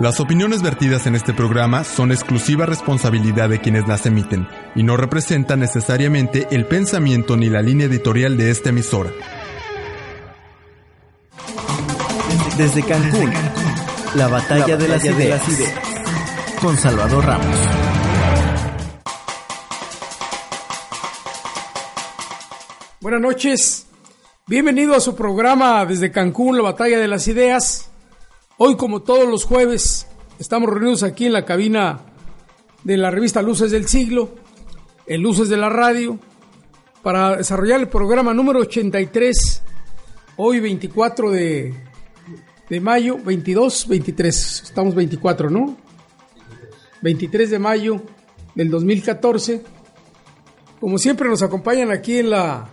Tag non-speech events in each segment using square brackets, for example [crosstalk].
Las opiniones vertidas en este programa son exclusiva responsabilidad de quienes las emiten y no representan necesariamente el pensamiento ni la línea editorial de esta emisora. Desde Cancún, la batalla, de, las ideas, con Salvador Ramos. Buenas noches, bienvenido a su programa desde Cancún, la batalla de las ideas. Hoy, como todos los jueves, estamos reunidos aquí en la cabina de la revista Luces del Siglo, en Luces de la Radio, para desarrollar el programa número 83, hoy 24 de, de mayo, 22, 23, estamos 24, ¿no? 23 de mayo del 2014. Como siempre nos acompañan aquí en la,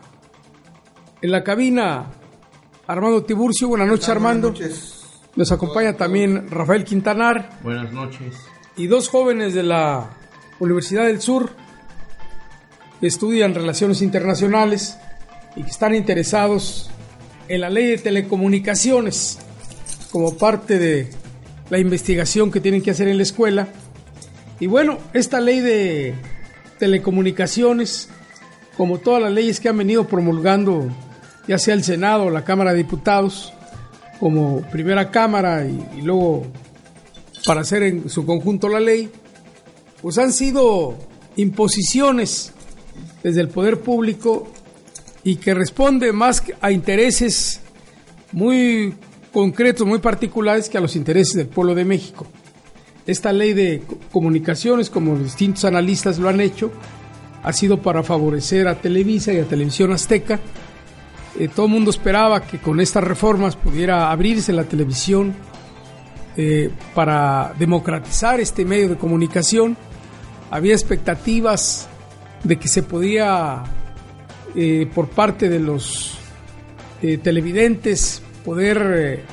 en la cabina Armando Tiburcio. Buenas noches, Armando. Buenas noches. Nos acompaña también Rafael Quintanar. Buenas noches. Y dos jóvenes de la Universidad del Sur que estudian relaciones internacionales y que están interesados en la ley de telecomunicaciones como parte de la investigación que tienen que hacer en la escuela. Y bueno, esta ley de telecomunicaciones, como todas las leyes que han venido promulgando ya sea el Senado o la Cámara de Diputados, como primera cámara y, luego para hacer en su conjunto la ley, pues han sido imposiciones desde el poder público y que responde más a intereses muy concretos, muy particulares que a los intereses del pueblo de México. Esta ley de comunicaciones, como distintos analistas lo han hecho, ha sido para favorecer a Televisa y a Televisión Azteca, eh, todo el mundo esperaba que con estas reformas pudiera abrirse la televisión eh, para democratizar este medio de comunicación. Había expectativas de que se podía, eh, por parte de los televidentes, poder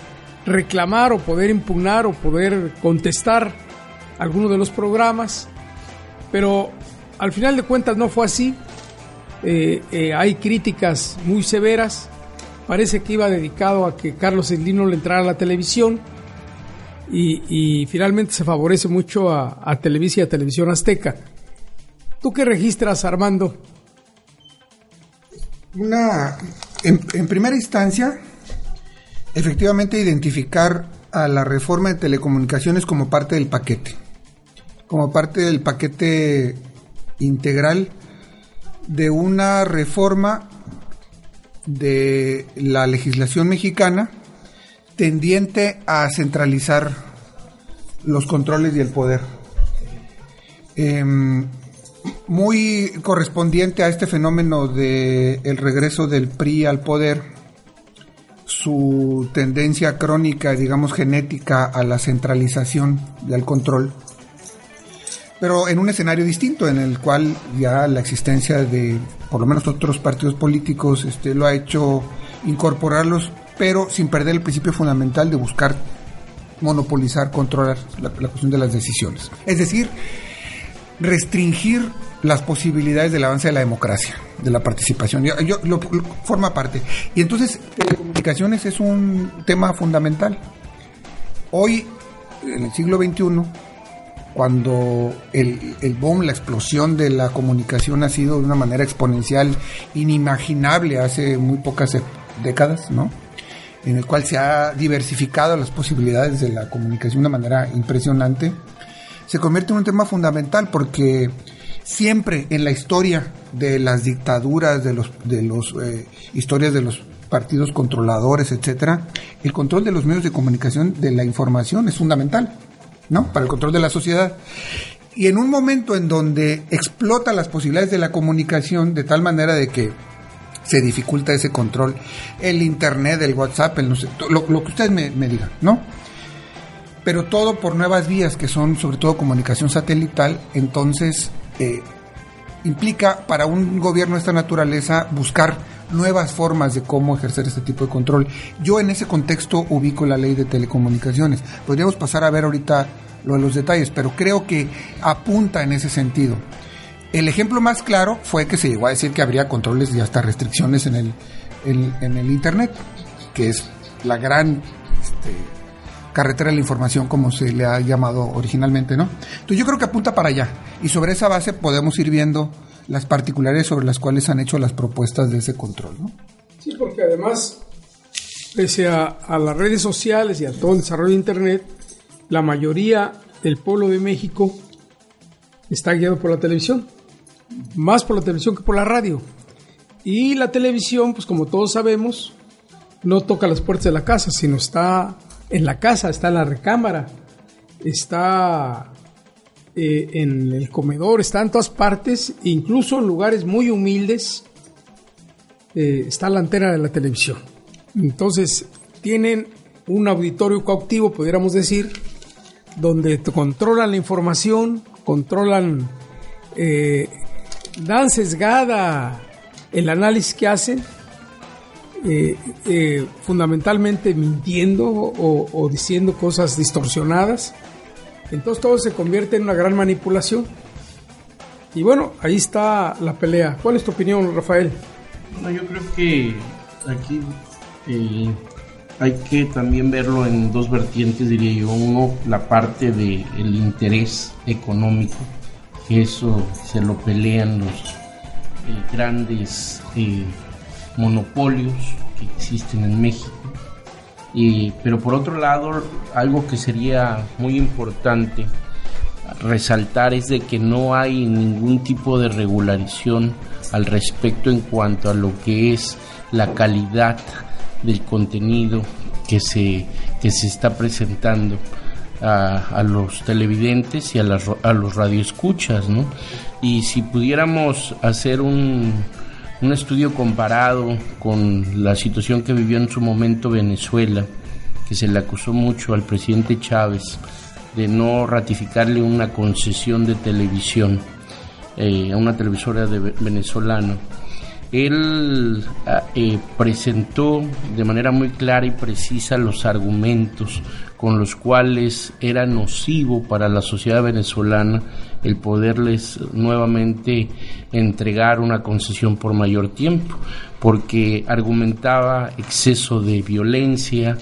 reclamar o poder impugnar o poder contestar algunos de los programas, pero al final de cuentas no fue así. Eh, eh, hay críticas muy severas. Parece que iba dedicado a que Carlos Slim le entrara a la televisión y, finalmente se favorece mucho a, Televisa y a Televisión Azteca. ¿Tú qué registras, Armando? Una, en, primera instancia, efectivamente identificar a la reforma de telecomunicaciones como parte del paquete, como parte del paquete integral de una reforma de la legislación mexicana tendiente a centralizar los controles y el poder. Em, muy correspondiente a este fenómeno de el regreso del PRI al poder, su tendencia crónica, digamos genética a la centralización y al control, pero en un escenario distinto en el cual ya la existencia de por lo menos otros partidos políticos este, lo ha hecho incorporarlos, pero sin perder el principio fundamental de buscar monopolizar, controlar la, cuestión de las decisiones. Es decir, restringir las posibilidades del avance de la democracia, de la participación. Yo, lo, forma parte. Y entonces, telecomunicaciones es un tema fundamental. Hoy, en el siglo XXI, cuando el, el boom, la explosión de la comunicación ha sido de una manera exponencial, inimaginable hace muy pocas décadas, ¿no? En el cual se ha diversificado las posibilidades de la comunicación de una manera impresionante, se convierte en un tema fundamental porque siempre en la historia de las dictaduras, de los, de los eh, historias de los partidos controladores, etcétera, el control de los medios de comunicación de la información es fundamental. ¿No? Para el control de la sociedad. Y en un momento en donde explota las posibilidades de la comunicación de tal manera de que se dificulta ese control, el internet, el WhatsApp, el lo, que ustedes me, digan, ¿no? pero todo por nuevas vías que son sobre todo comunicación satelital, entonces eh, implica para un gobierno de esta naturaleza buscar nuevas formas de cómo ejercer este tipo de control. Yo en ese contexto ubico la ley de telecomunicaciones. Podríamos pasar a ver ahorita lo de los detalles, pero creo que apunta en ese sentido. El ejemplo más claro fue que se llegó a decir que habría controles y hasta restricciones en el, en, el Internet, que es la gran este, carretera de la información, como se le ha llamado originalmente, ¿no? Entonces yo creo que apunta para allá. Y sobre esa base podemos ir viendo las particularidades sobre las cuales han hecho las propuestas de ese control. Sí, porque además, pese a, a las redes sociales y a todo el desarrollo de Internet, la mayoría del pueblo de México está guiado por la televisión, más por la televisión que por la radio. Y la televisión, pues como todos sabemos, no toca las puertas de la casa, sino está en la casa, está en la recámara, está eh, en el comedor, está en todas partes, incluso en lugares muy humildes, eh, está la antena de la televisión. Entonces, tienen un auditorio cautivo, pudiéramos decir, donde controlan la información, controlan, eh, dan sesgada el análisis que hacen, fundamentalmente mintiendo o, diciendo cosas distorsionadas. Entonces todo se convierte en una gran manipulación. Y bueno, ahí está la pelea. ¿Cuál es tu opinión, Rafael? yo creo que aquí hay que también verlo en dos vertientes, diría yo. Uno, la parte del el interés económico, que eso se lo pelean los eh, grandes eh, monopolios que existen en México. Pero por otro lado, algo que sería muy importante resaltar es de que no hay ningún tipo de regularización al respecto en cuanto a lo que es la calidad del contenido que se, que se está presentando a, los televidentes y a, las, a los radioescuchas, ¿no? Y si pudiéramos hacer un, un estudio comparado con la situación que vivió en su momento Venezuela, que se le acusó mucho al presidente Chávez de no ratificarle una concesión de televisión eh, a una televisora de venezolana. Él ah, eh, presentó de manera muy clara y precisa los argumentos con los cuales era nocivo para la sociedad venezolana el poderles nuevamente entregar una concesión por mayor tiempo, porque argumentaba exceso de violencia,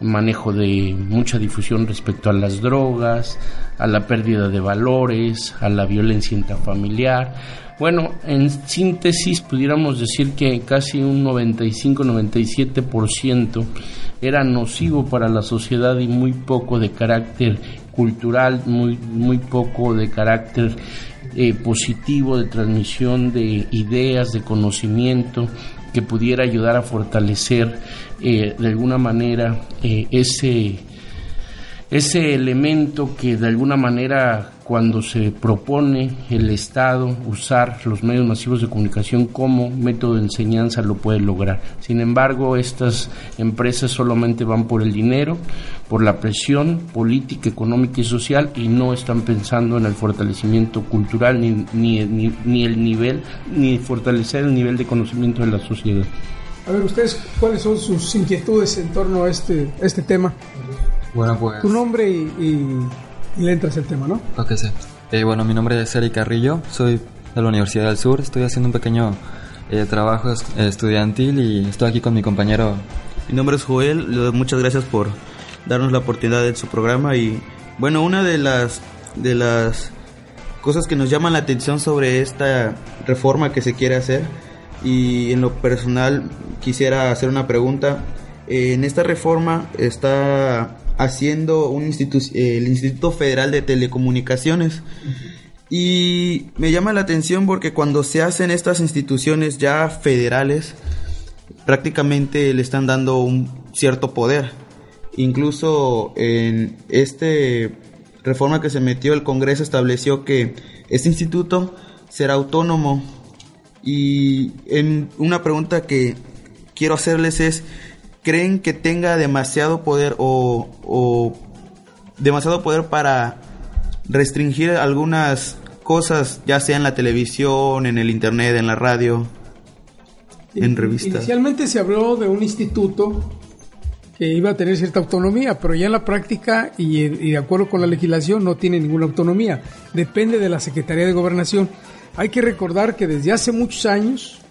manejo de mucha difusión respecto a las drogas, a la pérdida de valores, a la violencia intrafamiliar, bueno, en síntesis pudiéramos decir que casi un 95-97% era nocivo para la sociedad y muy poco de carácter cultural, muy, muy poco de carácter eh, positivo de transmisión de ideas, de conocimiento que pudiera ayudar a fortalecer eh, de alguna manera eh, ese ese elemento que de alguna manera cuando se propone el Estado usar los medios masivos de comunicación como método de enseñanza lo puede lograr. Sin embargo, estas empresas solamente van por el dinero, por la presión política, económica y social y no están pensando en el fortalecimiento cultural ni, ni, ni, el nivel, ni fortalecer el nivel de conocimiento de la sociedad. A ver, ustedes, ¿cuáles son sus inquietudes en torno a este, este tema? Bueno, pues... Tu nombre y, le entras el tema, ¿no? Ok, sí. Eh, bueno, mi nombre es Eric Carrillo, soy de la Universidad del Sur, estoy haciendo un pequeño eh, trabajo estudiantil y estoy aquí con mi compañero. Mi nombre es Joel, muchas gracias por darnos la oportunidad de su programa y bueno, una de las de las cosas que nos llaman la atención sobre esta reforma que se quiere hacer y en lo personal quisiera hacer una pregunta. Eh, en esta reforma está haciendo un el Instituto Federal de Telecomunicaciones. Y me llama la atención porque cuando se hacen estas instituciones ya federales, prácticamente le están dando un cierto poder. Incluso en este reforma que se metió el Congreso estableció que este instituto será autónomo. Y en una pregunta que quiero hacerles es, creen que tenga demasiado poder o, demasiado poder para restringir algunas cosas, ya sea en la televisión, en el internet, en la radio, en revistas. Inicialmente se habló de un instituto que iba a tener cierta autonomía, pero ya en la práctica y, y, de acuerdo con la legislación no tiene ninguna autonomía. Depende de la Secretaría de Gobernación. Hay que recordar que desde hace muchos años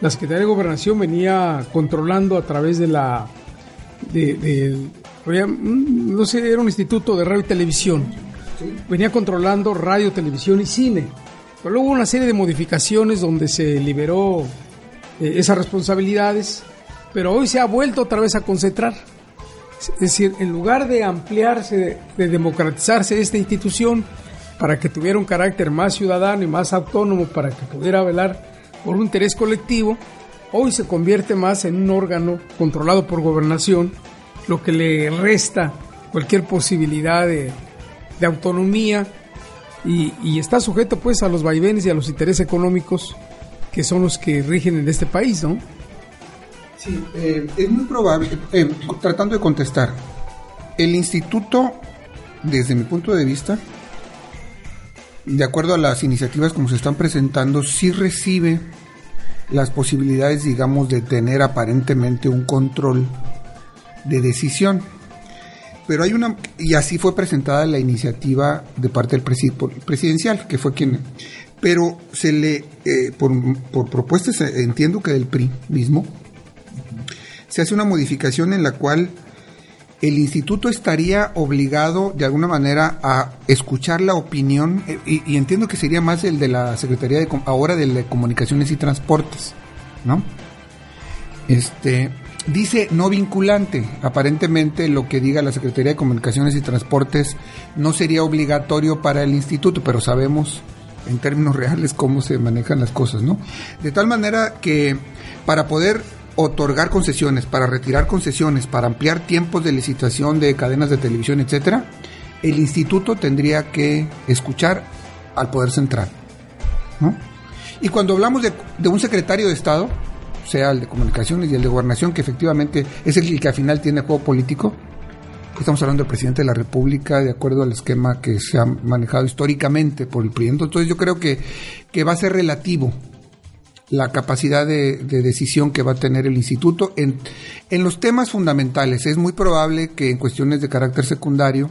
la Secretaría de Gobernación venía controlando a través de la... De, de, no sé, era un instituto de radio y televisión. Venía controlando radio, televisión y cine. Pero luego hubo una serie de modificaciones donde se liberó eh, esas responsabilidades, pero hoy se ha vuelto otra vez a concentrar. Es decir, en lugar de ampliarse, de, de democratizarse esta institución para que tuviera un carácter más ciudadano y más autónomo, para que pudiera velar por un interés colectivo, hoy se convierte más en un órgano controlado por gobernación, lo que le resta cualquier posibilidad de, autonomía y, y, está sujeto pues a los vaivenes y a los intereses económicos que son los que rigen en este país, ¿no? Sí, eh, es muy probable, eh, tratando de contestar, el instituto, desde mi punto de vista, de acuerdo a las iniciativas como se están presentando, sí recibe las posibilidades, digamos, de tener aparentemente un control de decisión. Pero hay una, y así fue presentada la iniciativa de parte del presidencial, que fue quien, pero se le, eh, por, por propuestas, entiendo que del PRI mismo, se hace una modificación en la cual el instituto estaría obligado de alguna manera a escuchar la opinión, eh, y, entiendo que sería más el de la Secretaría de ahora de Comunicaciones y Transportes, ¿no? Este dice no vinculante. Aparentemente lo que diga la Secretaría de Comunicaciones y Transportes no sería obligatorio para el instituto, pero sabemos en términos reales cómo se manejan las cosas, ¿no? De tal manera que para poder otorgar concesiones, para retirar concesiones, para ampliar tiempos de licitación de cadenas de televisión, etcétera, el instituto tendría que escuchar al poder central. ¿no? Y cuando hablamos de, de, un secretario de Estado, sea el de comunicaciones y el de gobernación, que efectivamente es el que al final tiene juego político, estamos hablando del presidente de la República de acuerdo al esquema que se ha manejado históricamente por el presidente. Entonces yo creo que, que va a ser relativo la capacidad de, de, decisión que va a tener el instituto en, en los temas fundamentales. Es muy probable que en cuestiones de carácter secundario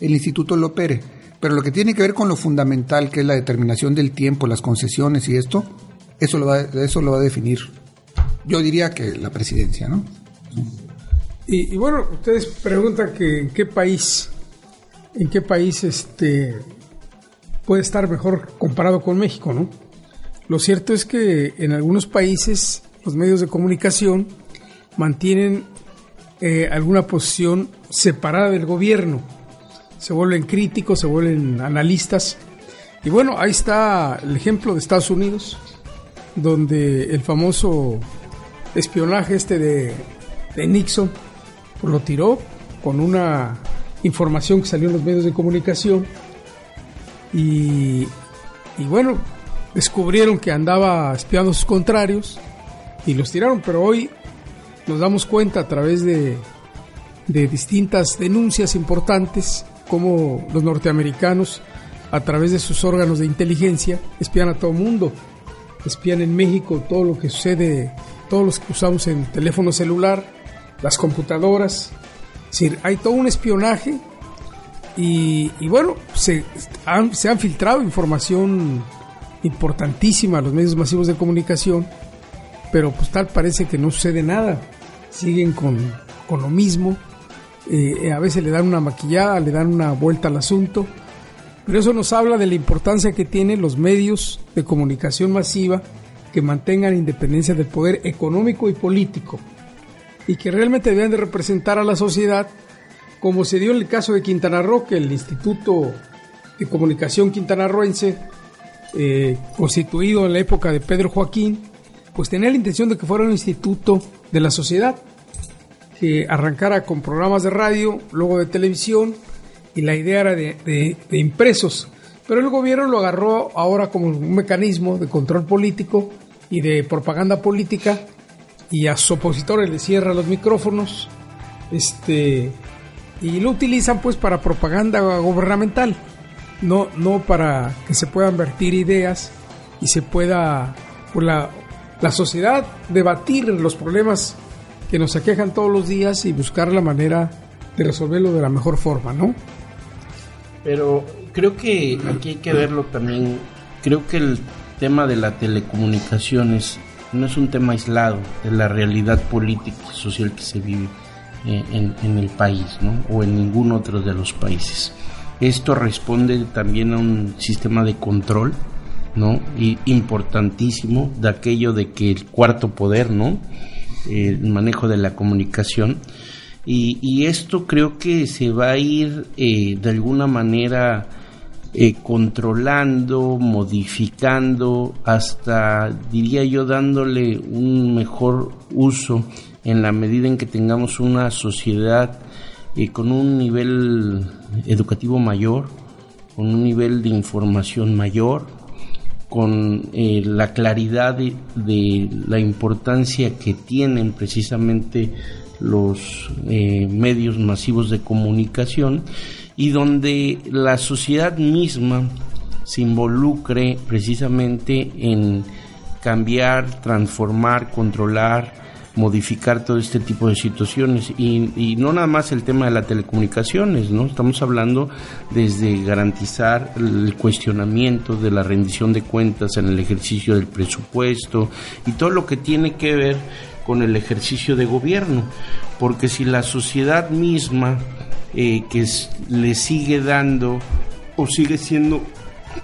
el instituto lo opere, pero lo que tiene que ver con lo fundamental, que es la determinación del tiempo, las concesiones y esto, eso lo va, eso lo va a definir. Yo diría que la presidencia, ¿no? Y, y bueno, ustedes preguntan que en qué país, en qué país este puede estar mejor comparado con México, ¿no? Lo cierto es que en algunos países los medios de comunicación mantienen eh, alguna posición separada del gobierno. Se vuelven críticos, se vuelven analistas. Y bueno, ahí está el ejemplo de Estados Unidos, donde el famoso espionaje este de, de Nixon lo tiró con una información que salió en los medios de comunicación. Y, y bueno, descubrieron que andaba espiando a sus contrarios y los tiraron, pero hoy nos damos cuenta a través de, distintas denuncias importantes como los norteamericanos a través de sus órganos de inteligencia espían a todo mundo, espían en México todo lo que sucede, todos los que usamos en teléfono celular, las computadoras, es decir, hay todo un espionaje y, y bueno, se han, se han filtrado información importantísima a los medios masivos de comunicación, pero pues tal parece que no sucede nada. Siguen con, con lo mismo. Eh, a veces le dan una maquillada, le dan una vuelta al asunto. Pero eso nos habla de la importancia que tienen los medios de comunicación masiva que mantengan independencia del poder económico y político y que realmente deben de representar a la sociedad como se dio en el caso de Quintana Roo, que el Instituto de Comunicación Quintanarroense eh, constituido en la época de Pedro Joaquín, pues tenía la intención de que fuera un instituto de la sociedad, que arrancara con programas de radio, luego de televisión, y la idea era de, impresos. Pero el gobierno lo agarró ahora como un mecanismo de control político y de propaganda política, y a sus opositores le cierra los micrófonos, este, y lo utilizan pues para propaganda gubernamental, no, no para que se puedan vertir ideas y se pueda por la, la sociedad debatir los problemas que nos aquejan todos los días y buscar la manera de resolverlo de la mejor forma, ¿no? Pero creo que aquí hay que verlo también, creo que el tema de la telecomunicaciones no es un tema aislado de la realidad política y social que se vive eh, en, el país ¿no? o en ningún otro de los países. Esto responde también a un sistema de control ¿no? y importantísimo de aquello de que el cuarto poder, ¿no? el manejo de la comunicación. Y, esto creo que se va a ir eh, de alguna manera eh, controlando, modificando, hasta diría yo dándole un mejor uso en la medida en que tengamos una sociedad eh, con un nivel educativo mayor, con un nivel de información mayor, con eh, la claridad de, la importancia que tienen precisamente los medios masivos de comunicación y donde la sociedad misma se involucre precisamente en cambiar, transformar, controlar, modificar todo este tipo de situaciones y, no nada más el tema de las telecomunicaciones, ¿no? Estamos hablando desde garantizar el cuestionamiento de la rendición de cuentas en el ejercicio del presupuesto y todo lo que tiene que ver con el ejercicio de gobierno, porque si la sociedad misma eh, que le sigue dando o sigue siendo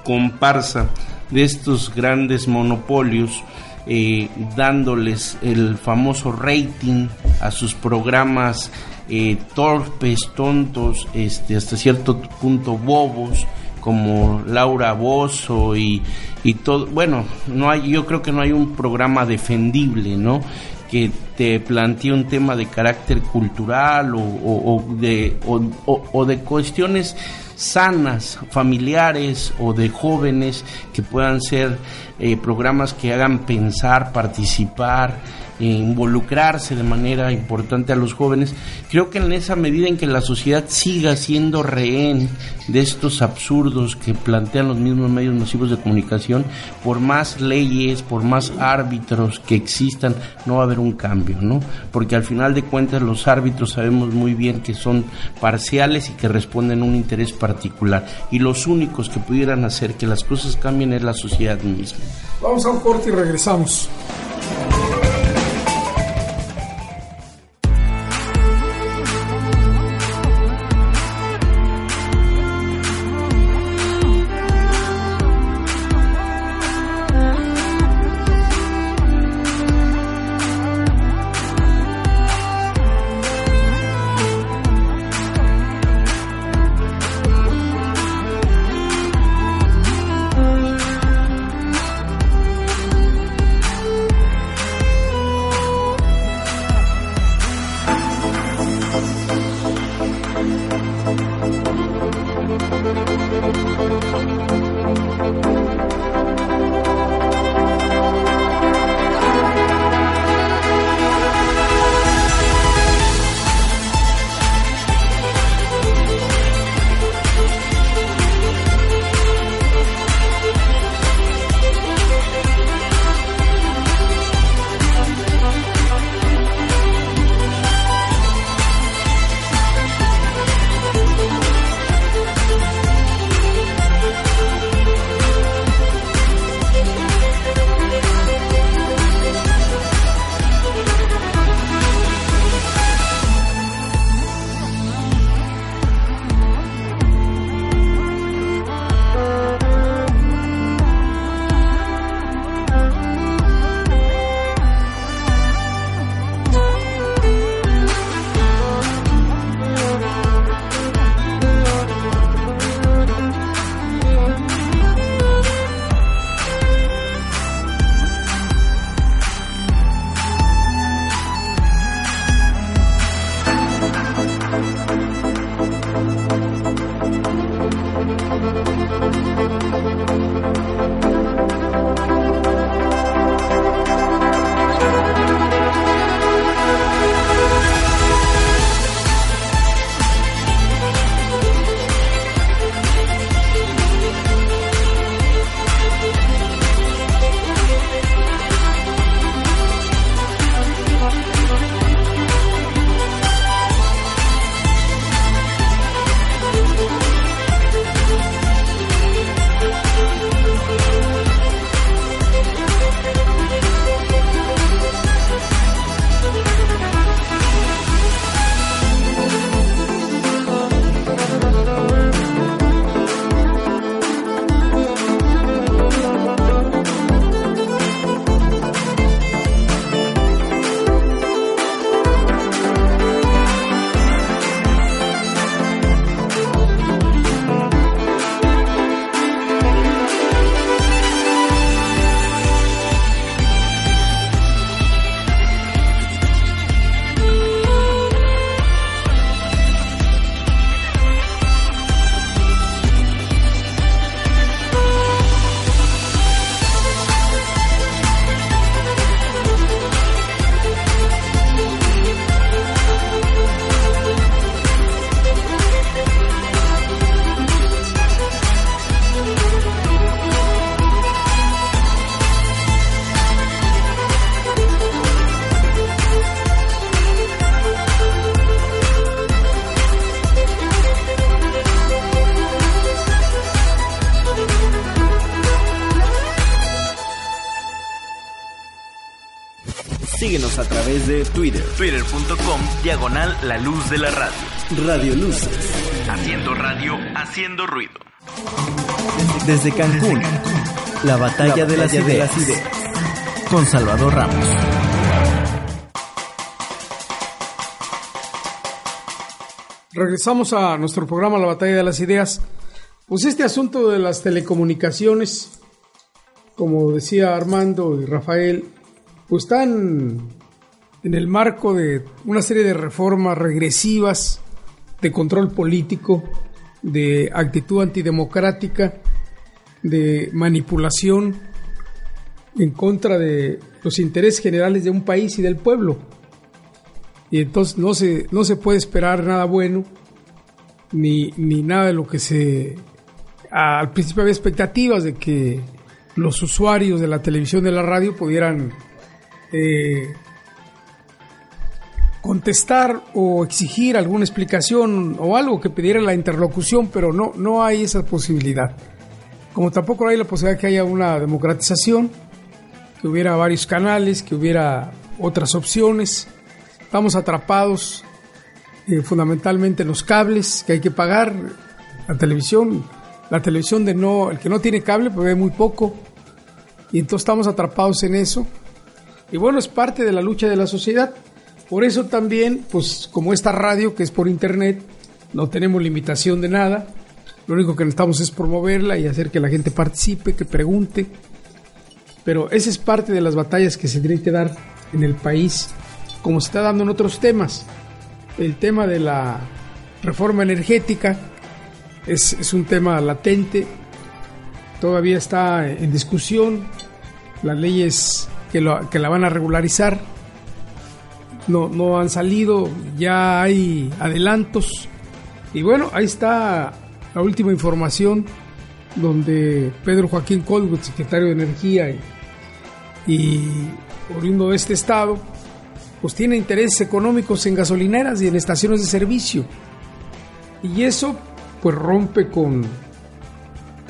comparsa de estos grandes monopolios, eh, dándoles el famoso rating a sus programas eh, torpes, tontos, este, hasta cierto punto bobos, como Laura Bozo y, y todo. Bueno, no hay, yo creo que no hay un programa defendible, ¿no? que te plantee un tema de carácter cultural o, de, o, de cuestiones sanas, familiares o de jóvenes que puedan ser eh, programas que hagan pensar, participar, involucrarse de manera importante a los jóvenes, creo que en esa medida en que la sociedad siga siendo rehén de estos absurdos que plantean los mismos medios masivos de comunicación, por más leyes, por más árbitros que existan, no va a haber un cambio, ¿no? Porque al final de cuentas los árbitros sabemos muy bien que son parciales y que responden a un interés particular. Y los únicos que pudieran hacer que las cosas cambien es la sociedad misma. Vamos a un corte y regresamos. Twitter.com diagonal la luz de la radio. Radio Luces. Haciendo radio, haciendo ruido. Desde Cancún, la batalla, de, las ideas. Con Salvador Ramos. Regresamos a nuestro programa La batalla de las ideas. Pues este asunto de las telecomunicaciones, como decía Armando y Rafael, pues están en el marco de una serie de reformas regresivas de control político, de actitud antidemocrática, de manipulación en contra de los intereses generales de un país y del pueblo. Y entonces no se, no se puede esperar nada bueno, ni, ni nada de lo que se... Al principio había expectativas de que los usuarios de la televisión de la radio pudieran eh, contestar o exigir alguna explicación o algo que pidiera la interlocución, pero no, no hay esa posibilidad. Como tampoco hay la posibilidad que haya una democratización, que hubiera varios canales, que hubiera otras opciones. Estamos atrapados eh, fundamentalmente en los cables que hay que pagar, la televisión, la televisión de no, el que no tiene cable pues ve muy poco y entonces estamos atrapados en eso. Y bueno, es parte de la lucha de la sociedad. Por eso también, pues como esta radio que es por internet, no tenemos limitación de nada. Lo único que necesitamos es promoverla y hacer que la gente participe, que pregunte. Pero esa es parte de las batallas que se tienen que dar en el país, como se está dando en otros temas. El tema de la reforma energética es, un tema latente, todavía está en discusión. Las leyes que, que la van a regularizar no, no han salido, ya hay adelantos. Y bueno, ahí está la última información donde Pedro Joaquín Colbert, secretario de Energía y, y oriundo de este estado, pues tiene intereses económicos en gasolineras y en estaciones de servicio. Y eso pues rompe con,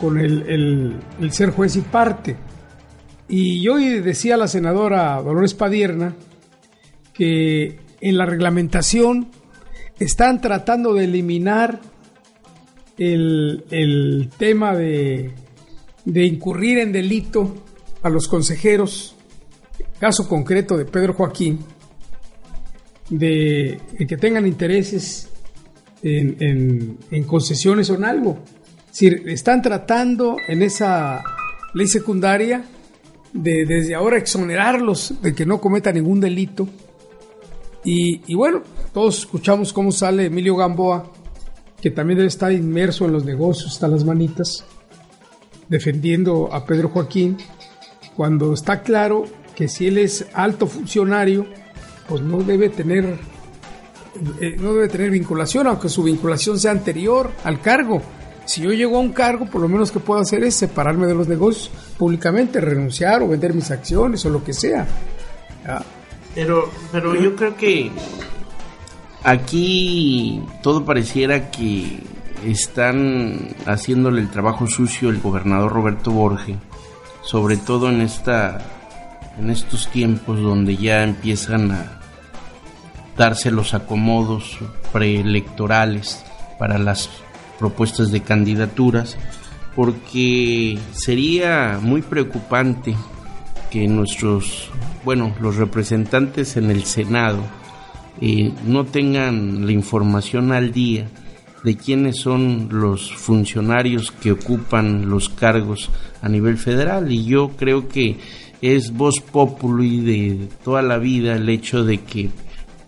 con el, el, el ser juez y parte. Y yo decía la senadora Dolores Padierna que en la reglamentación están tratando de eliminar el, el tema de, de, incurrir en delito a los consejeros, caso concreto de Pedro Joaquín, de, que tengan intereses en, en, concesiones o en algo. Es están tratando en esa ley secundaria de desde ahora exonerarlos de que no cometa ningún delito. Y, bueno, todos escuchamos cómo sale Emilio Gamboa, que también debe estar inmerso en los negocios hasta las manitas, defendiendo a Pedro Joaquín, cuando está claro que si él es alto funcionario, pues no debe tener eh, no debe tener vinculación, aunque su vinculación sea anterior al cargo. Si yo llego a un cargo, por lo menos que puedo hacer es separarme de los negocios públicamente, renunciar o vender mis acciones o lo que sea. ¿Ya? Pero, pero yo creo que aquí todo pareciera que están haciéndole el trabajo sucio el gobernador Roberto Borge, sobre todo en esta en estos tiempos donde ya empiezan a darse los acomodos preelectorales para las propuestas de candidaturas, porque sería muy preocupante que nuestros, bueno, los representantes en el Senado eh, no tengan la información al día de quiénes son los funcionarios que ocupan los cargos a nivel federal. Y yo creo que es voz populi de toda la vida el hecho de que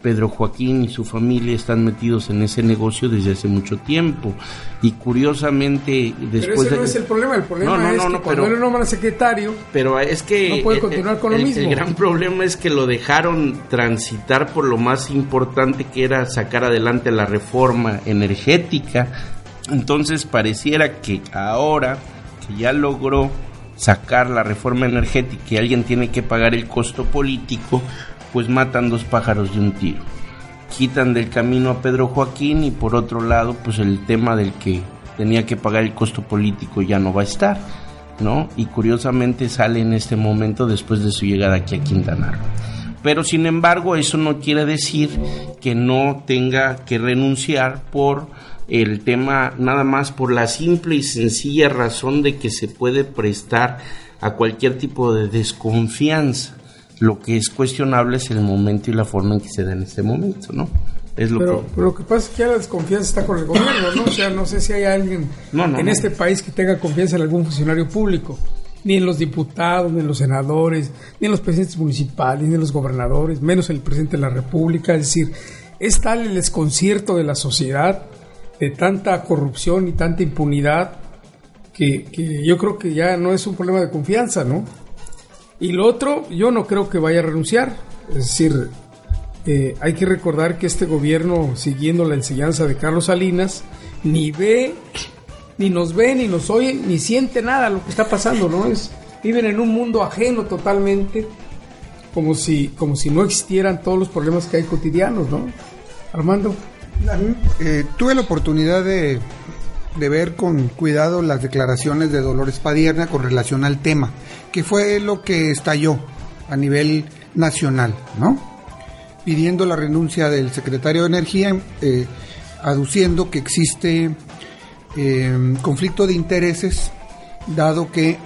Pedro Joaquín y su familia están metidos en ese negocio desde hace mucho tiempo. Y curiosamente, después. Pero ese no es el problema, el problema no, no, es no, que no, cuando pero- él nombra secretario, Pero es que No puede continuar con lo el- mismo. El gran problema es que lo dejaron transitar por lo más importante que era sacar adelante la reforma energética. Entonces pareciera que ahora que ya logró sacar la reforma energética y alguien tiene que pagar el costo político, pues matan dos pájaros de un tiro. Quitan del camino a Pedro Joaquín y por otro lado, pues el tema del que tenía que pagar el costo político ya no va a estar. ¿no? Y curiosamente sale en este momento después de su llegada aquí a Quintana Roo. Pero sin embargo, eso no quiere decir que no tenga que renunciar por el tema, nada más por la simple y sencilla razón de que se puede prestar a cualquier tipo de desconfianza. Lo que es cuestionable es el momento y la forma en que se da en este momento, ¿no? Es lo pero, que... pero lo que pasa es que ya la desconfianza está con el gobierno, ¿no? O sea, no sé si hay alguien No, no, en no. este país que tenga confianza en algún funcionario público. Ni en los diputados, ni en los senadores, ni en los presidentes municipales, ni en los gobernadores, menos en el presidente de la República. Es decir, es tal el desconcierto de la sociedad de tanta corrupción y tanta impunidad que, que yo creo que ya no es un problema de confianza, ¿no? Y lo otro, yo no creo que vaya a renunciar. Es decir, eh, hay que recordar que este gobierno, siguiendo la enseñanza de Carlos Salinas, ni ve, ni nos ve, ni nos oye, ni siente nada lo que está pasando, ¿no? Viven en un mundo ajeno totalmente, como si, como si no existieran todos los problemas que hay cotidianos, ¿no? Armando. Eh, tuve la oportunidad de, de ver con cuidado las declaraciones de Dolores Padierna con relación al tema, que fue lo que estalló a nivel nacional, ¿no? Pidiendo la renuncia del secretario de Energía, eh, aduciendo que existe eh, conflicto de intereses, dado que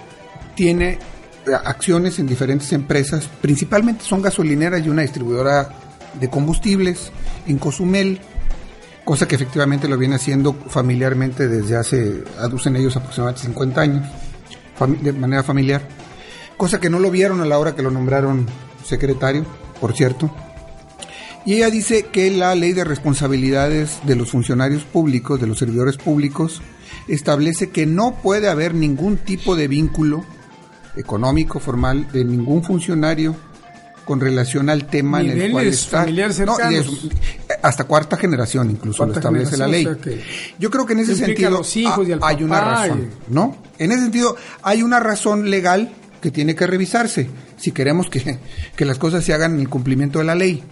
tiene eh, acciones en diferentes empresas, principalmente son gasolineras y una distribuidora de combustibles en Cozumel, cosa que efectivamente lo viene haciendo familiarmente desde hace, aducen ellos aproximadamente 50 años, de manera familiar, cosa que no lo vieron a la hora que lo nombraron secretario, por cierto. Y ella dice que la ley de responsabilidades de los funcionarios públicos, de los servidores públicos, establece que no puede haber ningún tipo de vínculo económico formal de ningún funcionario con relación al tema en el cual está. No, hasta cuarta generación incluso lo establece la ley. generación, o sea que Yo creo que en ese sentido a los hijos y al ha- hay una razón, ¿no? En ese sentido hay una razón legal que tiene que revisarse si queremos que, que las cosas se hagan en el cumplimiento de la ley.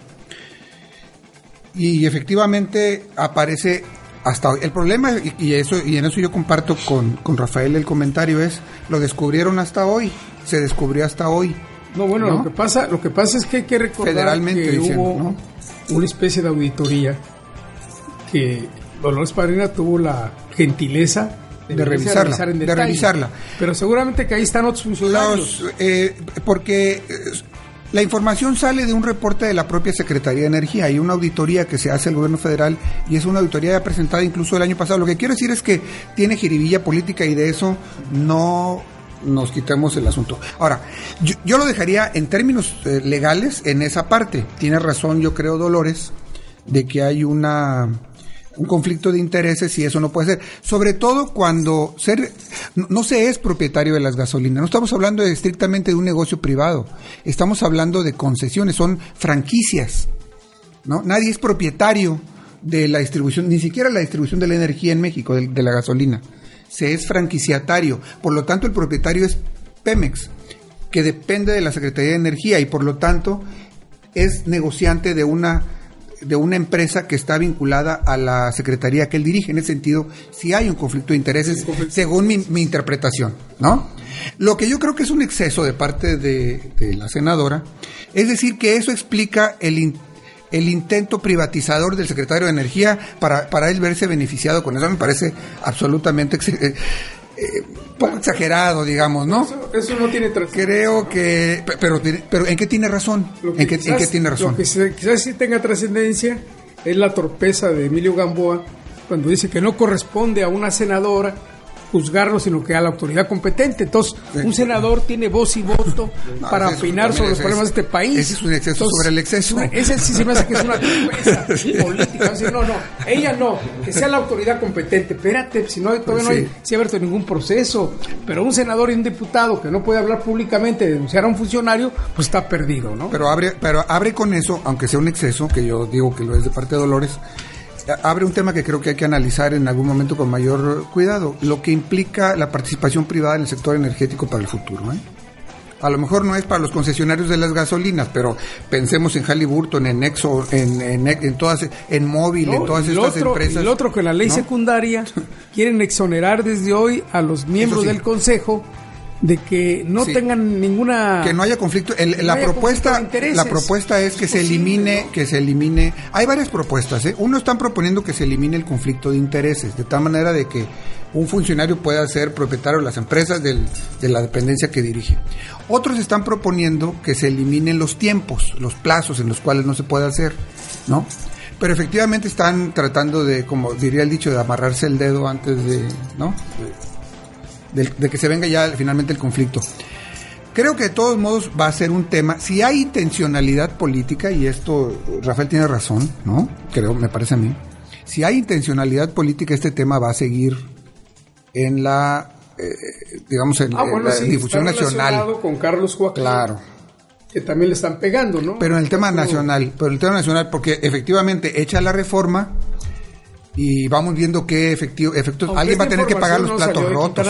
Y efectivamente aparece hasta hoy. El problema, y, y eso, y en eso yo comparto con, con Rafael el comentario, es lo descubrieron hasta hoy, se descubrió hasta hoy. No, bueno, ¿no? lo que pasa, lo que pasa es que hay que recordar Federalmente que diciendo, hubo ¿no? una especie de auditoría que Dolores Padrina tuvo la gentileza De revisarla, revisar en de revisarla. Pero seguramente que ahí están otros funcionarios. Los, eh, porque eh, la información sale de un reporte de la propia Secretaría de Energía. Hay una auditoría que se hace el gobierno federal y es una auditoría ya presentada incluso el año pasado. Lo que quiero decir es que tiene jiribilla política y de eso no nos quitemos el asunto. Ahora, yo, lo dejaría en términos eh, legales en esa parte. Tiene razón, yo creo, Dolores, de que hay una un conflicto de intereses y eso no puede ser. Sobre todo cuando ser, no, se es propietario de las gasolinas. No estamos hablando estrictamente de un negocio privado. Estamos hablando de concesiones, son franquicias. ¿no? Nadie es propietario de la distribución, ni siquiera la distribución de la energía en México, de la gasolina. Se es franquiciatario. Por lo tanto, el propietario es Pemex, que depende de la Secretaría de Energía y por lo tanto es negociante de una de una empresa que está vinculada a la secretaría que él dirige. En ese sentido, sí hay un conflicto de intereses, según mi, mi interpretación, ¿no? Lo que yo creo que es un exceso de parte de, de la senadora, es decir, que eso explica el, el intento privatizador del secretario de Energía para, para él verse beneficiado con eso. Me parece absolutamente eh, eh, poco exagerado, digamos, ¿no? Eso, eso no tiene trascendencia. Creo que... pe- Pero, pero ¿en qué tiene razón? Lo que ¿En qué, en quizás- qué tiene razón? Lo que se- quizás sí tenga trascendencia es la torpeza de Emilio Gamboa cuando dice que no corresponde a una senadora juzgarlo, sino que a la autoridad competente. Entonces, un senador tiene voz y voto [laughs] No, para opinar sobre los es- problemas de este país. ese es un exceso sobre el exceso. Ese sí se me hace que es una [laughs] torpeza política. Decir, no, no, ella no, que sea la autoridad competente. Espérate, si no, todavía no hay sí ha abierto ningún proceso. Pero un senador y un diputado que no puede hablar públicamente, denunciar a un funcionario, pues está perdido, ¿no? Pero abre, pero abre con eso, aunque sea un exceso, que yo digo que lo es de parte de Dolores, abre un tema que creo que hay que analizar en algún momento con mayor cuidado, lo que implica la participación privada en el sector energético para el futuro. ¿eh? A lo mejor no es para los concesionarios de las gasolinas, pero pensemos en Halliburton, en Exxon, en, en, en todas, en Móvil, en todas estas otro, empresas. y lo otro que la ley ¿no? secundaria quieren exonerar desde hoy a los miembros sí. del consejo de que no Sí. tengan ninguna que no haya conflicto El- no la haya propuesta conflicto la propuesta es que se elimine ¿no? que se elimine hay varias propuestas ¿eh? uno están proponiendo que se elimine el conflicto de intereses de tal manera de que un funcionario pueda ser propietario de las empresas del- de la dependencia que dirige otros están proponiendo que se eliminen los tiempos los plazos en los cuales no se puede hacer no pero efectivamente están tratando de como diría el dicho de amarrarse el dedo antes de no de, que se venga ya finalmente el conflicto Creo que de todos modos va a ser un tema. Si hay intencionalidad política, y esto Rafael tiene razón, ¿no? Creo, me parece a mí. Si hay intencionalidad política, este tema va a seguir en la, eh, digamos, en, Ah, en la sí, difusión está nacional. con Carlos Joaquín. Claro. Que también le están pegando, ¿no? Pero en el tema nacional, pero en el tema nacional, porque efectivamente echa la reforma y vamos viendo qué efectivo, efectos. Aunque Alguien va a tener que pagar los no platos rotos.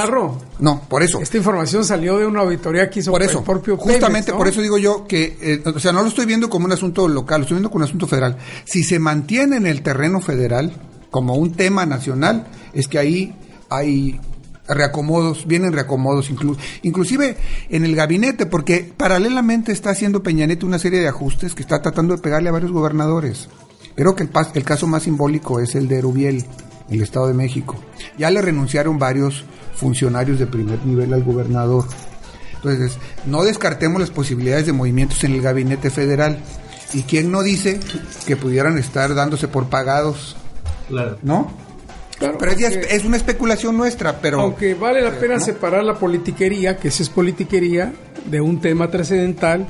No, por eso. Esta información salió de una auditoría que hizo Por eso, el propio justamente Pemex, ¿no? por eso digo yo que, eh, o sea, no lo estoy viendo como un asunto local, lo estoy viendo como un asunto federal. Si se mantiene en el terreno federal como un tema nacional, es que ahí hay reacomodos, vienen reacomodos incluso, inclusive en el gabinete, porque paralelamente está haciendo Peña Nieto una serie de ajustes que está tratando de pegarle a varios gobernadores. Creo que el, pas- el caso más simbólico es el de Erubiel, el Estado de México. Ya le renunciaron varios funcionarios de primer nivel al gobernador. Entonces, no descartemos las posibilidades de movimientos en el gabinete federal. ¿Y quién no dice que pudieran estar dándose por pagados? Claro. ¿No? Claro, pero es, ya aunque- es una especulación nuestra, pero... Aunque vale la pena ¿no? separar la politiquería, que esa es politiquería, de un tema trascendental,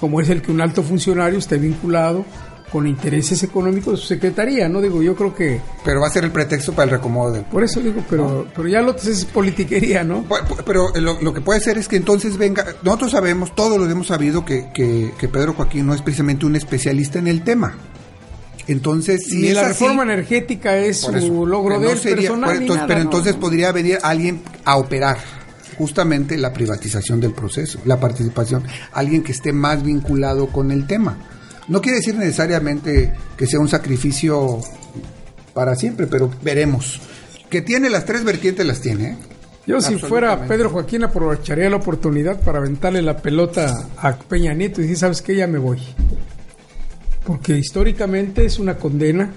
como es el que un alto funcionario esté vinculado con intereses económicos de su secretaría, ¿no? Digo, yo creo que... Pero va a ser el pretexto para el reacomodo del... Por eso digo, pero, pero ya lo es politiquería, ¿no? Pero lo, lo que puede ser es que entonces venga, nosotros sabemos, todos lo hemos sabido que, que, que Pedro Joaquín no es precisamente un especialista en el tema. Entonces, si es la así, reforma energética es su logro de personal por- entonces- nada, pero ¿no? entonces podría venir alguien a operar justamente la privatización del proceso, la participación, alguien que esté más vinculado con el tema. No quiere decir necesariamente que sea un sacrificio para siempre, pero veremos. Que tiene las tres vertientes, las tiene. ¿eh? Yo si fuera. Pedro Joaquín aprovecharía la oportunidad para aventarle la pelota a Peña Nieto y decir, ¿sabes qué? Ya me voy. Porque históricamente es una condena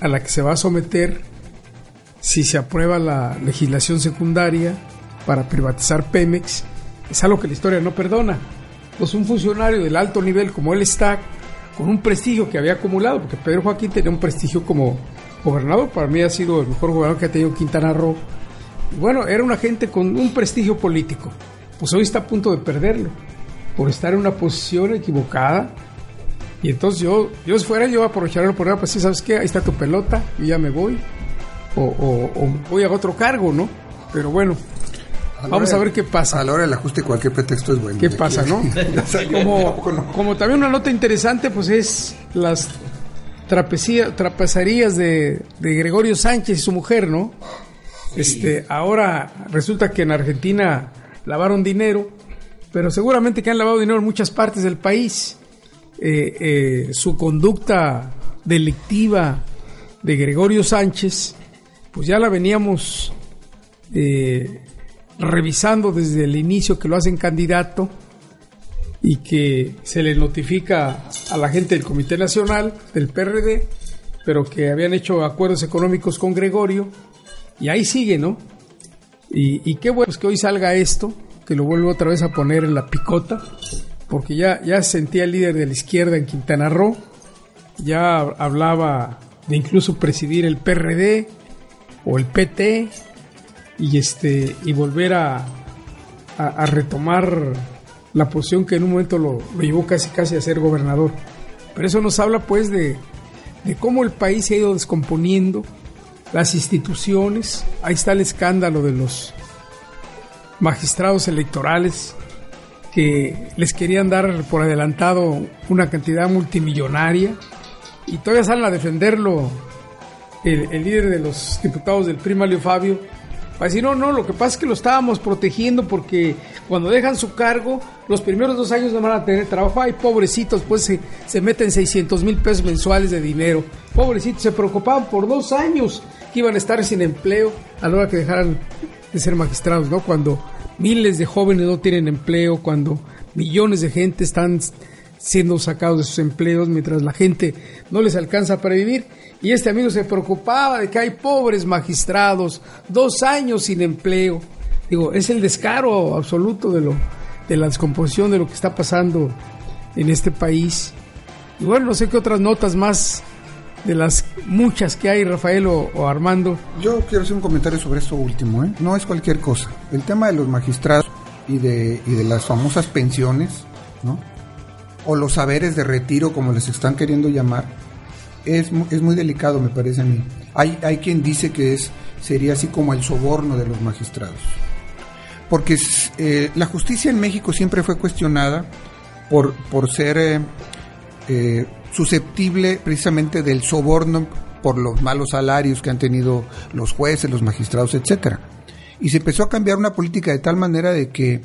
a la que se va a someter si se aprueba la legislación secundaria para privatizar Pemex. Es algo que la historia no perdona. Pues un funcionario del alto nivel como él está, con un prestigio que había acumulado, porque Pedro Joaquín tenía un prestigio como gobernador, para mí ha sido el mejor gobernador que ha tenido Quintana Roo. Bueno, era una gente con un prestigio político. Pues hoy está a punto de perderlo por estar en una posición equivocada. Y entonces yo, yo si fuera, yo aprovecharía la oportunidad, pues sí, ¿sabes qué? Ahí está tu pelota, y ya me voy. O, o- o voy a otro cargo, ¿no? Pero bueno, vamos a ver qué pasa. A la hora del ajuste cualquier pretexto es bueno. ¿Qué pasa, [laughs] no? Como, también una nota interesante, pues es las trapecía- trapezarías de, de Gregorio Sánchez y su mujer, ¿no? Este, ahora resulta que en Argentina lavaron dinero, pero seguramente que han lavado dinero en muchas partes del país. Eh, eh, su conducta delictiva de Gregorio Sánchez, pues ya la veníamos eh, revisando desde el inicio que lo hacen candidato y que se le notifica a la gente del Comité Nacional del PRD, pero que habían hecho acuerdos económicos con Gregorio y ahí sigue, ¿no? Y, qué bueno pues, que hoy salga esto, que lo vuelvo otra vez a poner en la picota, porque ya, ya se sentía el líder de la izquierda en Quintana Roo, ya hablaba de incluso presidir el PRD o el PT y este y volver a, a, retomar la posición que en un momento lo, lo llevó casi casi a ser gobernador. Pero eso nos habla pues de, de cómo el país se ha ido descomponiendo, las instituciones, ahí está el escándalo de los magistrados electorales que les querían dar por adelantado una cantidad multimillonaria y todavía salen a defenderlo el, el líder de los diputados del PRI, Mario Fabio, para decir, no, no, lo que pasa es que lo estábamos protegiendo porque cuando dejan su cargo, los primeros dos años no van a tener trabajo. Ay, pobrecitos, pues se, se meten 600 mil pesos mensuales de dinero. Pobrecitos, se preocupaban por dos años que iban a estar sin empleo a la hora que dejaran de ser magistrados, ¿no? Cuando miles de jóvenes no tienen empleo, cuando millones de gente están siendo sacados de sus empleos mientras la gente no les alcanza para vivir. Y este amigo se preocupaba de que hay pobres magistrados, dos años sin empleo. Digo, es el descaro absoluto de, lo, de la descomposición de lo que está pasando en este país. Y bueno, no sé qué otras notas más de las muchas que hay, Rafael o, Armando. Yo quiero hacer un comentario sobre esto último, ¿eh? No es cualquier cosa. El tema de los magistrados y de, y de las famosas pensiones, ¿no? O los saberes de retiro, como les están queriendo llamar, es, es muy delicado, me parece a mí. Hay, hay quien dice que es, sería así como el soborno de los magistrados. Porque eh, la justicia en México siempre fue cuestionada por, por ser eh, eh, susceptible precisamente del soborno por los malos salarios que han tenido los jueces, los magistrados, etcétera. Y se empezó a cambiar una política de tal manera de que,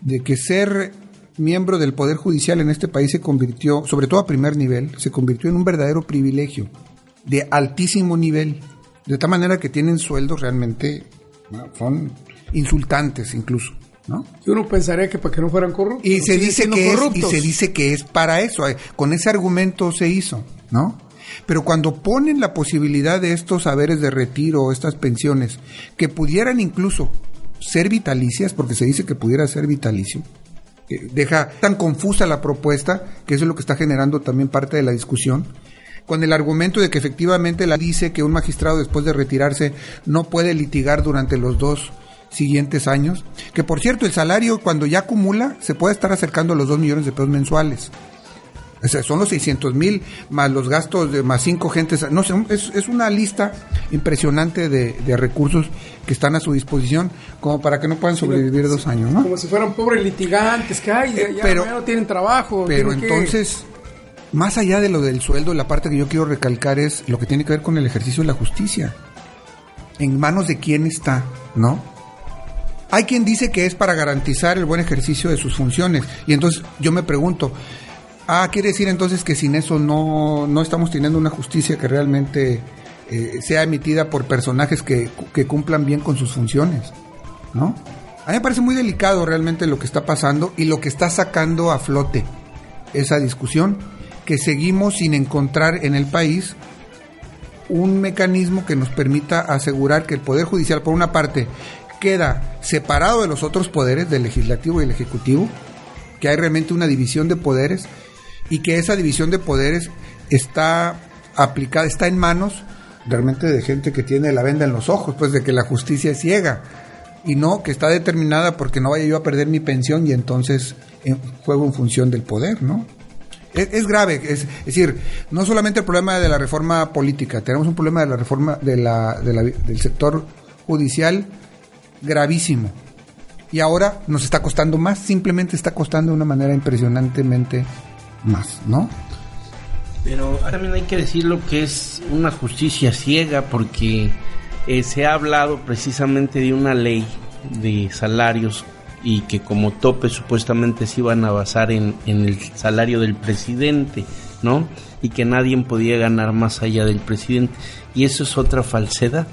de que ser miembro del Poder Judicial en este país se convirtió, sobre todo a primer nivel, se convirtió en un verdadero privilegio de altísimo nivel, de tal manera que tienen sueldos realmente, son insultantes incluso. ¿no? Y uno pensaría que para que no fueran corruptos. Y se, dice que es, y se dice que es para eso, eh, con ese argumento se hizo, ¿no? Pero cuando ponen la posibilidad de estos saberes de retiro estas pensiones, que pudieran incluso ser vitalicias, porque se dice que pudiera ser vitalicio, deja tan confusa la propuesta, que eso es lo que está generando también parte de la discusión, con el argumento de que efectivamente la dice que un magistrado después de retirarse no puede litigar durante los dos siguientes años. Que por cierto, el salario cuando ya acumula se puede estar acercando a los 2 millones de pesos mensuales. O sea, son los 600 mil más los gastos de más cinco gentes. No sé, es, es una lista impresionante de, de, recursos que están a su disposición como para que no puedan sobrevivir dos años, ¿no? Como si fueran pobres litigantes que hay, ya, pero, no tienen trabajo. Pero entonces, más allá de lo del sueldo, la parte que yo quiero recalcar es lo que tiene que ver con el ejercicio de la justicia. ¿En manos de quién está, no? Hay quien dice que es para garantizar el buen ejercicio de sus funciones. Y entonces yo me pregunto, ah, quiere decir entonces que sin eso no, no estamos teniendo una justicia que realmente eh, sea emitida por personajes que, que, cumplan bien con sus funciones, ¿no? A mí me parece muy delicado realmente lo que está pasando y lo que está sacando a flote esa discusión, que seguimos sin encontrar en el país un mecanismo que nos permita asegurar que el Poder Judicial, por una parte, queda separado de los otros poderes, del legislativo y el ejecutivo, que hay realmente una división de poderes y que esa división de poderes está aplicada, está en manos realmente de gente que tiene la venda en los ojos, pues de que la justicia es ciega y no que está determinada porque no vaya yo a perder mi pensión y entonces en, juego en función del poder, ¿no? Es, grave, es, decir, no solamente el problema de la reforma política, tenemos un problema de la reforma de la, del sector judicial gravísimo. Y ahora nos está costando más, simplemente está costando de una manera impresionantemente más, ¿no? Pero también hay que decir lo que es una justicia ciega, porque eh, se ha hablado precisamente de una ley de salarios y que como tope supuestamente se iban a basar en, en el salario del presidente, ¿no? Y que nadie podía ganar más allá del presidente. Y eso es otra falsedad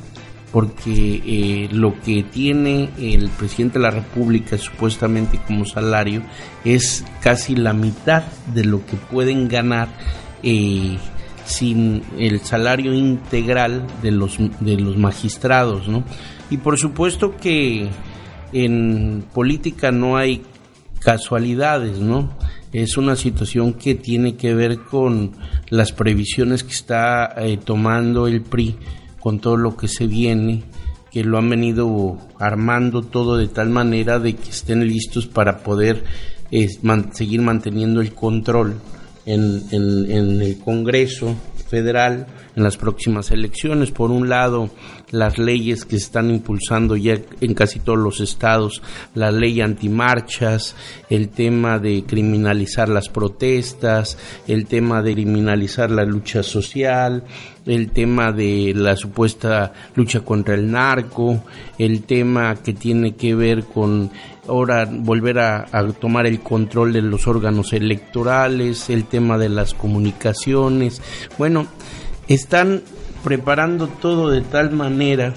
porque eh, lo que tiene el presidente de la República supuestamente como salario es casi la mitad de lo que pueden ganar eh, sin el salario integral de los, de los magistrados, ¿no? Y por supuesto que en política no hay casualidades, ¿no? Es una situación que tiene que ver con las previsiones que está eh, tomando el PRI con todo lo que se viene, que lo han venido armando todo de tal manera de que estén listos para poder eh, seguir manteniendo el control en, en el Congreso federal en las próximas elecciones. Por un lado, las leyes que se están impulsando ya en casi todos los estados, la ley antimarchas, el tema de criminalizar las protestas, el tema de criminalizar la lucha social, el tema de la supuesta lucha contra el narco, el tema que tiene que ver con ahora volver a, tomar el control de los órganos electorales, el tema de las comunicaciones. Bueno, están preparando todo de tal manera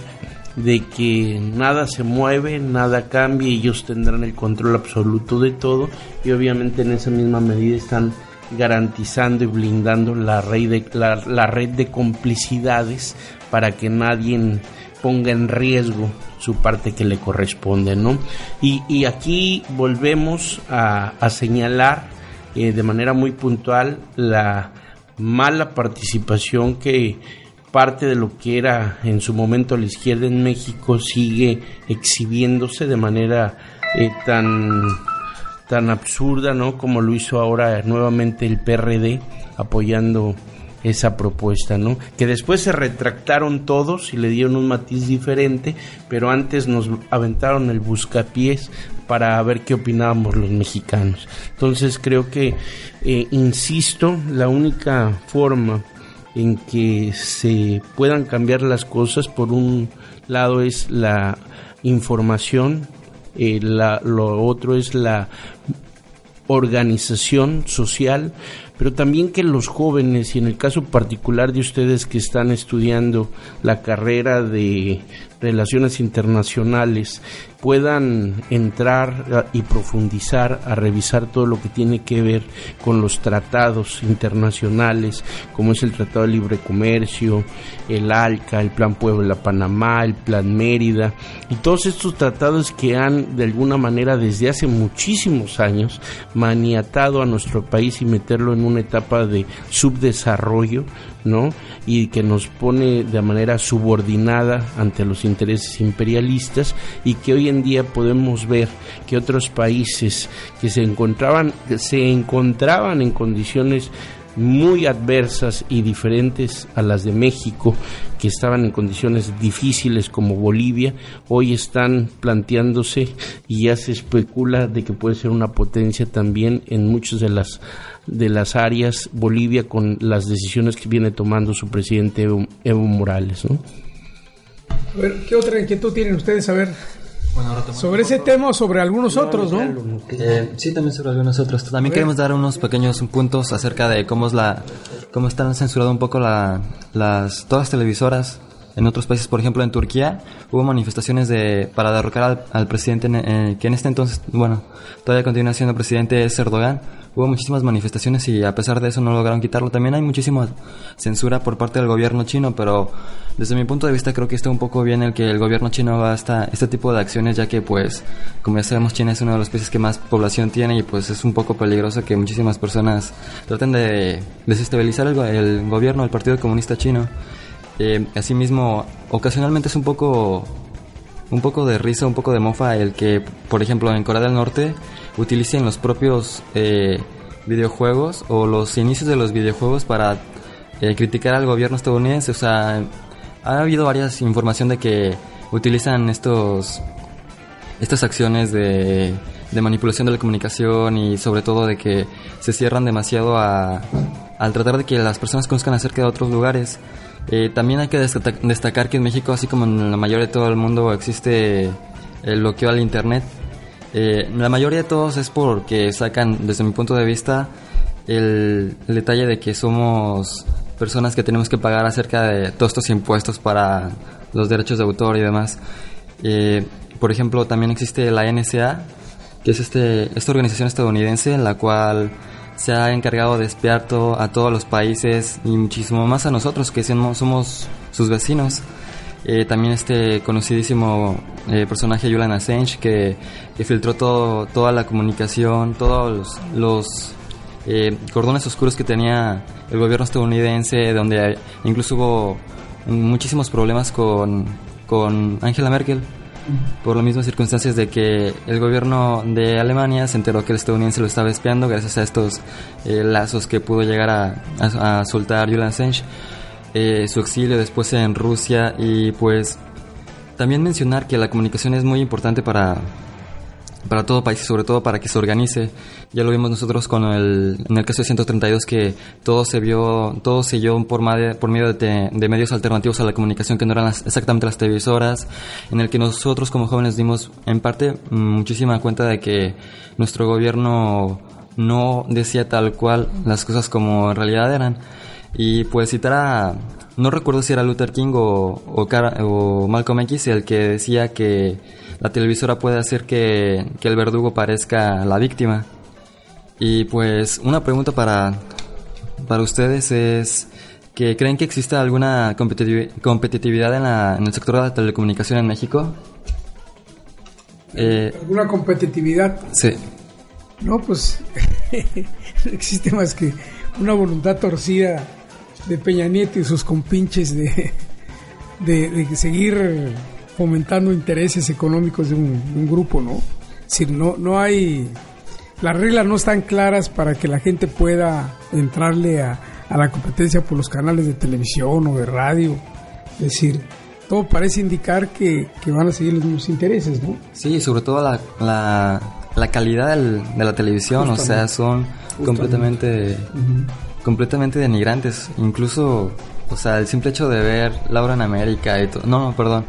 de que nada se mueve, nada cambia y ellos tendrán el control absoluto de todo y obviamente en esa misma medida están garantizando y blindando la red de, la, red de complicidades para que nadie ponga en riesgo su parte que le corresponde, ¿no? Y, aquí volvemos a, señalar eh, de manera muy puntual la mala participación que parte de lo que era en su momento la izquierda en México sigue exhibiéndose de manera eh, tan tan absurda, ¿no? Como lo hizo ahora nuevamente el PRD apoyando esa propuesta, ¿no? Que después se retractaron todos y le dieron un matiz diferente, pero antes nos aventaron el buscapiés para ver qué opinábamos los mexicanos. Entonces creo que, eh, insisto, la única forma en que se puedan cambiar las cosas, por un lado es la información, eh, lo otro es la organización social, pero también que los jóvenes, y en el caso particular de ustedes que están estudiando la carrera de relaciones internacionales, puedan entrar y profundizar a revisar todo lo que tiene que ver con los tratados internacionales, como es el Tratado de Libre Comercio, el ALCA, el Plan Puebla-Panamá, el Plan Mérida, y todos estos tratados que han de alguna manera desde hace muchísimos años maniatado a nuestro país y meterlo en una etapa de subdesarrollo, ¿no? Y que nos pone de manera subordinada ante los intereses imperialistas y que hoy en día podemos ver que otros países que se encontraban se encontraban en condiciones muy adversas y diferentes a las de México, que estaban en condiciones difíciles como Bolivia, hoy están planteándose y ya se especula de que puede ser una potencia también en muchas de las de las áreas Bolivia con las decisiones que viene tomando su presidente Evo, Morales. ¿no? A ver, ¿qué otra inquietud tienen ustedes a ver sobre ese tema o sobre algunos otros, ¿no? Eh, sí, también sobre algunos otros. También queremos dar unos pequeños puntos acerca de cómo es la, cómo están censurando un poco la, las todas las televisoras en otros países, por ejemplo en Turquía, hubo manifestaciones de para derrocar al, presidente eh, que en este entonces, bueno, todavía continúa siendo presidente es Erdogan hubo muchísimas manifestaciones y a pesar de eso no lograron quitarlo. También hay muchísima censura por parte del gobierno chino, pero desde mi punto de vista creo que está un poco bien el que el gobierno chino haga esta, este tipo de acciones, ya que pues, como ya sabemos, China es uno de los países que más población tiene y pues es un poco peligroso que muchísimas personas traten de desestabilizar el, el gobierno del Partido Comunista Chino. Eh, asimismo, ocasionalmente es un poco un poco de risa, un poco de mofa el que, por ejemplo, en Corea del Norte utilicen los propios eh, videojuegos o los inicios de los videojuegos para eh, criticar al gobierno estadounidense. O sea, ha habido varias información de que utilizan estos estas acciones de, de manipulación de la comunicación y sobre todo de que se cierran demasiado a, al tratar de que las personas conozcan acerca de otros lugares. Eh, también hay que destacar que en México, así como en la mayoría de todo el mundo, existe el bloqueo al Internet. Eh, la mayoría de todos es porque sacan, desde mi punto de vista, el, detalle de que somos personas que tenemos que pagar acerca de todos estos impuestos para los derechos de autor y demás. Eh, por ejemplo, también existe la NSA, que es este, esta organización estadounidense en la cual se ha encargado de espiar a todos los países y muchísimo más a nosotros que somos sus vecinos. Eh, también este conocidísimo eh, personaje Julian Assange que, filtró todo, toda la comunicación, todos los, eh, cordones oscuros que tenía el gobierno estadounidense, donde incluso hubo muchísimos problemas con, con Angela Merkel por las mismas circunstancias de que el gobierno de Alemania se enteró que el estadounidense lo estaba espiando gracias a estos lazos que pudo llegar a soltar Julian Assange. Eh, su exilio después en Rusia y pues también mencionar que la comunicación es muy importante para, para todo país y sobre todo para que se organice. Ya lo vimos nosotros con el, en el caso de 132 que todo se vio, todo se dio por, por medio de, de, medios alternativos a la comunicación que no eran exactamente las televisoras, en el que nosotros como jóvenes dimos en parte muchísima cuenta de que nuestro gobierno no decía tal cual las cosas como en realidad eran. Y pues citar a, no recuerdo si era Luther King o, o, Malcolm X el que decía que la televisora puede hacer que, que el verdugo parezca la víctima. Y pues una pregunta para, para ustedes es que creen que existe alguna competitivi- competitividad en, la- en el sector de la telecomunicación en México. Eh, ¿Alguna competitividad? sí. No, pues [laughs] no existe más que una voluntad torcida de Peña Nieto y sus compinches de, de, de seguir fomentando intereses económicos de un, de un grupo, ¿no? Decir, no, no hay... Las reglas no están claras para que la gente pueda entrarle a, a la competencia por los canales de televisión o de radio. Es decir, todo parece indicar que, que van a seguir los mismos intereses, ¿no? Sí, sobre todo la, la, la calidad del- de la televisión, o sea, son completamente, completamente denigrantes. Incluso, o sea, el simple hecho de ver Laura en América y todo. No, no, perdón,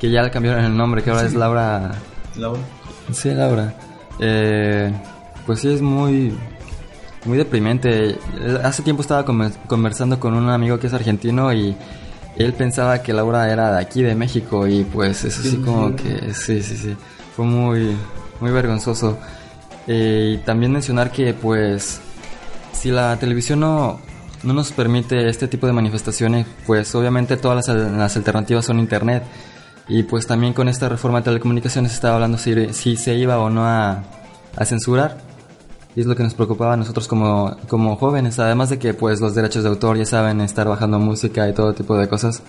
que ya le cambiaron el nombre, que ahora es Laura. Laura. Sí, Laura. Eh, pues sí, es muy, muy deprimente. Hace tiempo estaba conver- conversando con un amigo que es argentino y él pensaba que Laura era de aquí, de México, y pues eso sí como que, sí, sí, sí, fue muy, muy vergonzoso. Eh, y también mencionar que pues si la televisión no, no nos permite este tipo de manifestaciones, pues obviamente todas las, las alternativas son internet. Y pues también con esta reforma de telecomunicaciones estaba hablando si, si se iba o no a, a censurar. Y es lo que nos preocupaba a nosotros como, como jóvenes, además de que pues los derechos de autor ya saben estar bajando música y todo tipo de cosas.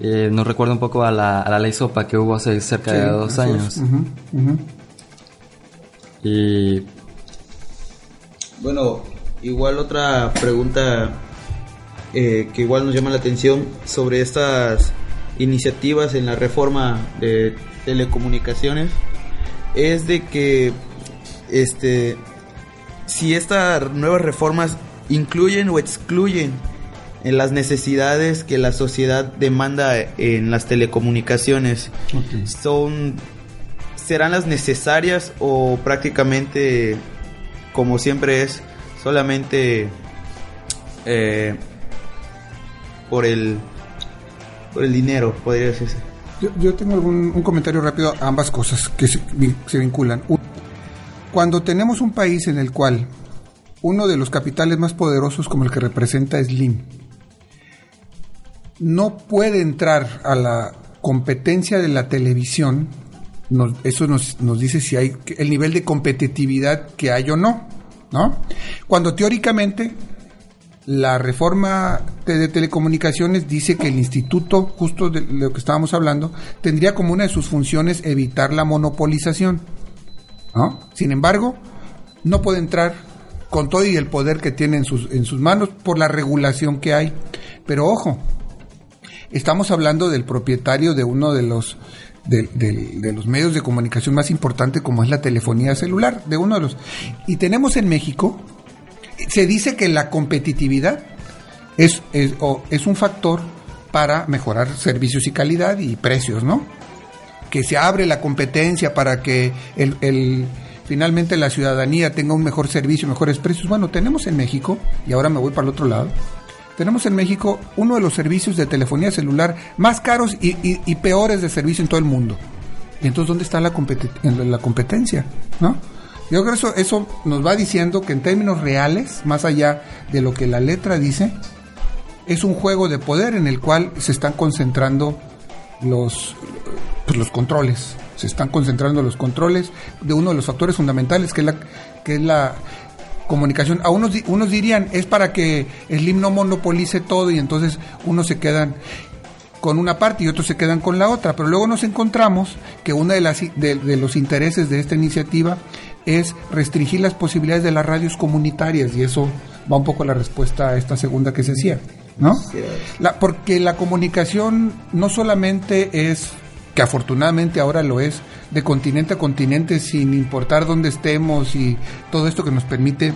Eh, nos recuerda un poco a la, a la ley SOPA que hubo hace cerca de dos años. es. Ujú, ujú. Y Bueno, igual otra pregunta eh, que igual nos llama la atención sobre estas iniciativas en la reforma de telecomunicaciones es de que este si estas nuevas reformas incluyen o excluyen en las necesidades que la sociedad demanda en las telecomunicaciones son serán las necesarias o prácticamente como siempre es solamente eh, por el por el dinero podría decirse Yo, yo tengo algún, un comentario rápido a ambas cosas que se, se vinculan. Cuando tenemos un país en el cual uno de los capitales más poderosos como el que representa Slim no puede entrar a la competencia de la televisión, eso nos, nos dice si hay el nivel de competitividad que hay o no, ¿no? Cuando teóricamente la reforma de, telecomunicaciones dice que el instituto, justo de lo que estábamos hablando, tendría como una de sus funciones evitar la monopolización. ¿no? Sin embargo, no puede entrar con todo y el poder que tiene en sus, en sus manos por la regulación que hay. Pero ojo, estamos hablando del propietario de uno de los de, de- de los medios de comunicación más importantes como es la telefonía celular, de uno de los. Y tenemos en México, se dice que la competitividad es, es, o- es un factor para mejorar servicios y calidad y precios, ¿no? Que se abre la competencia para que el, el- finalmente la ciudadanía tenga un mejor servicio, mejores precios. Bueno, tenemos en México, y ahora me voy para el otro lado, tenemos en México uno de los servicios de telefonía celular más caros y, y- peores de servicio en todo el mundo. Y entonces, ¿dónde está la, la competencia? ¿No? Yo creo que eso, eso nos va diciendo que en términos reales, más allá de lo que la letra dice, es un juego de poder en el cual se están concentrando los, pues, los controles. Se están concentrando los controles de uno de los factores fundamentales que es la, que es la comunicación. A unos, unos dirían es para que Slim no monopolice todo y entonces unos se quedan con una parte y otros se quedan con la otra. Pero luego nos encontramos que uno de, las, de, de los intereses de esta iniciativa es restringir las posibilidades de las radios comunitarias y eso va un poco a la respuesta a esta segunda que se hacía, ¿no? La- porque la comunicación no solamente es, que afortunadamente ahora lo es, de continente a continente sin importar dónde estemos y todo esto que nos permite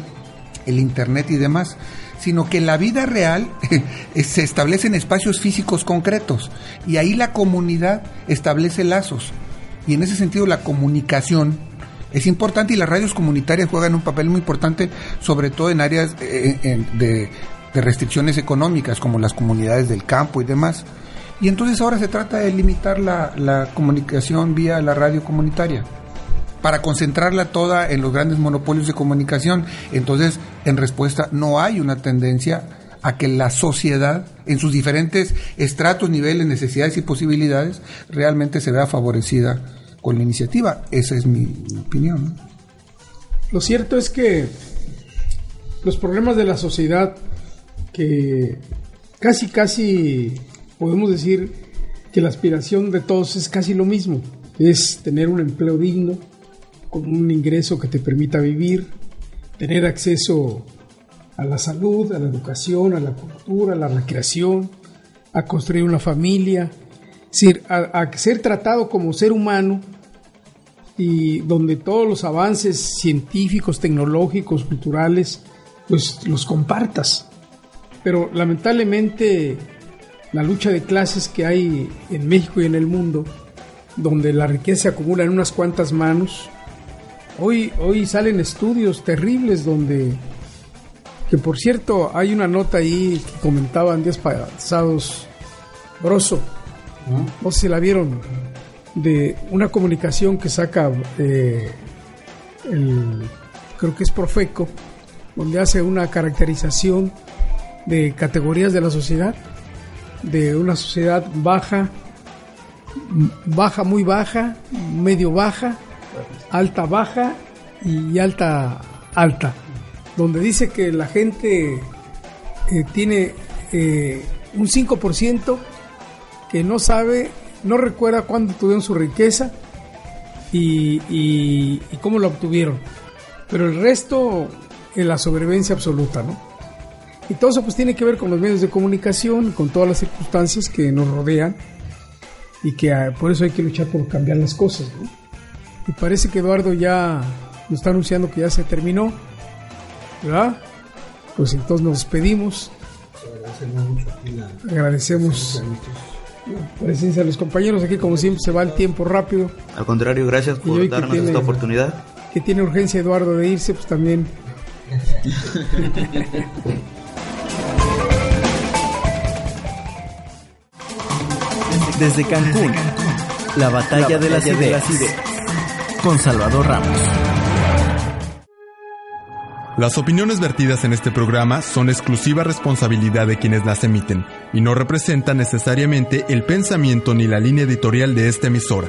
el Internet y demás, sino que la vida real [laughs] se establece en espacios físicos concretos y ahí la comunidad establece lazos. Y en ese sentido la comunicación es importante y las radios comunitarias juegan un papel muy importante, sobre todo en áreas eh, en- de restricciones económicas como las comunidades del campo y demás. Y entonces ahora se trata de limitar la, la comunicación vía la radio comunitaria para concentrarla toda en los grandes monopolios de comunicación. Entonces, en respuesta, no hay una tendencia a que la sociedad, en sus diferentes estratos, niveles, necesidades y posibilidades, realmente se vea favorecida con la iniciativa. Esa es mi opinión. Lo cierto es que los problemas de la sociedad, que casi, casi podemos decir que la aspiración de todos es casi lo mismo, es tener un empleo digno, con un ingreso que te permita vivir, tener acceso a la salud, a la educación, a la cultura, a la recreación, a construir una familia, a, ser tratado como ser humano y donde todos los avances científicos, tecnológicos, culturales, pues los compartas. Pero lamentablemente la lucha de clases que hay en México y en el mundo, donde la riqueza se acumula en unas cuantas manos, Hoy, hoy salen estudios terribles donde, que por cierto, hay una nota ahí que comentaban días pasados, Broso, no sé si la vieron, de una comunicación que saca eh, el, creo que es Profeco, donde hace una caracterización de categorías de la sociedad, de una sociedad baja, baja, muy baja, medio baja, alta baja y alta alta, donde dice que la gente eh, tiene eh, un 5% que no sabe, no recuerda cuándo tuvieron su riqueza y, y, cómo la obtuvieron. Pero el resto es la sobrevivencia absoluta, ¿no? Y todo eso pues tiene que ver con los medios de comunicación, con todas las circunstancias que nos rodean y que ah, por eso hay que luchar por cambiar las cosas, ¿no? Y parece que Eduardo ya nos está anunciando que ya se terminó. ¿Verdad? Pues entonces nos despedimos. Agradecemos la presencia de los compañeros. Aquí, como siempre, se va el tiempo rápido. Al contrario, gracias por darnos esta oportunidad. Que tiene urgencia Eduardo de irse, pues también. [laughs] Desde Cancún, la batalla, de, las ideas con Salvador Ramos. Las opiniones vertidas en este programa son exclusiva responsabilidad de quienes las emiten y no representan necesariamente el pensamiento ni la línea editorial de esta emisora.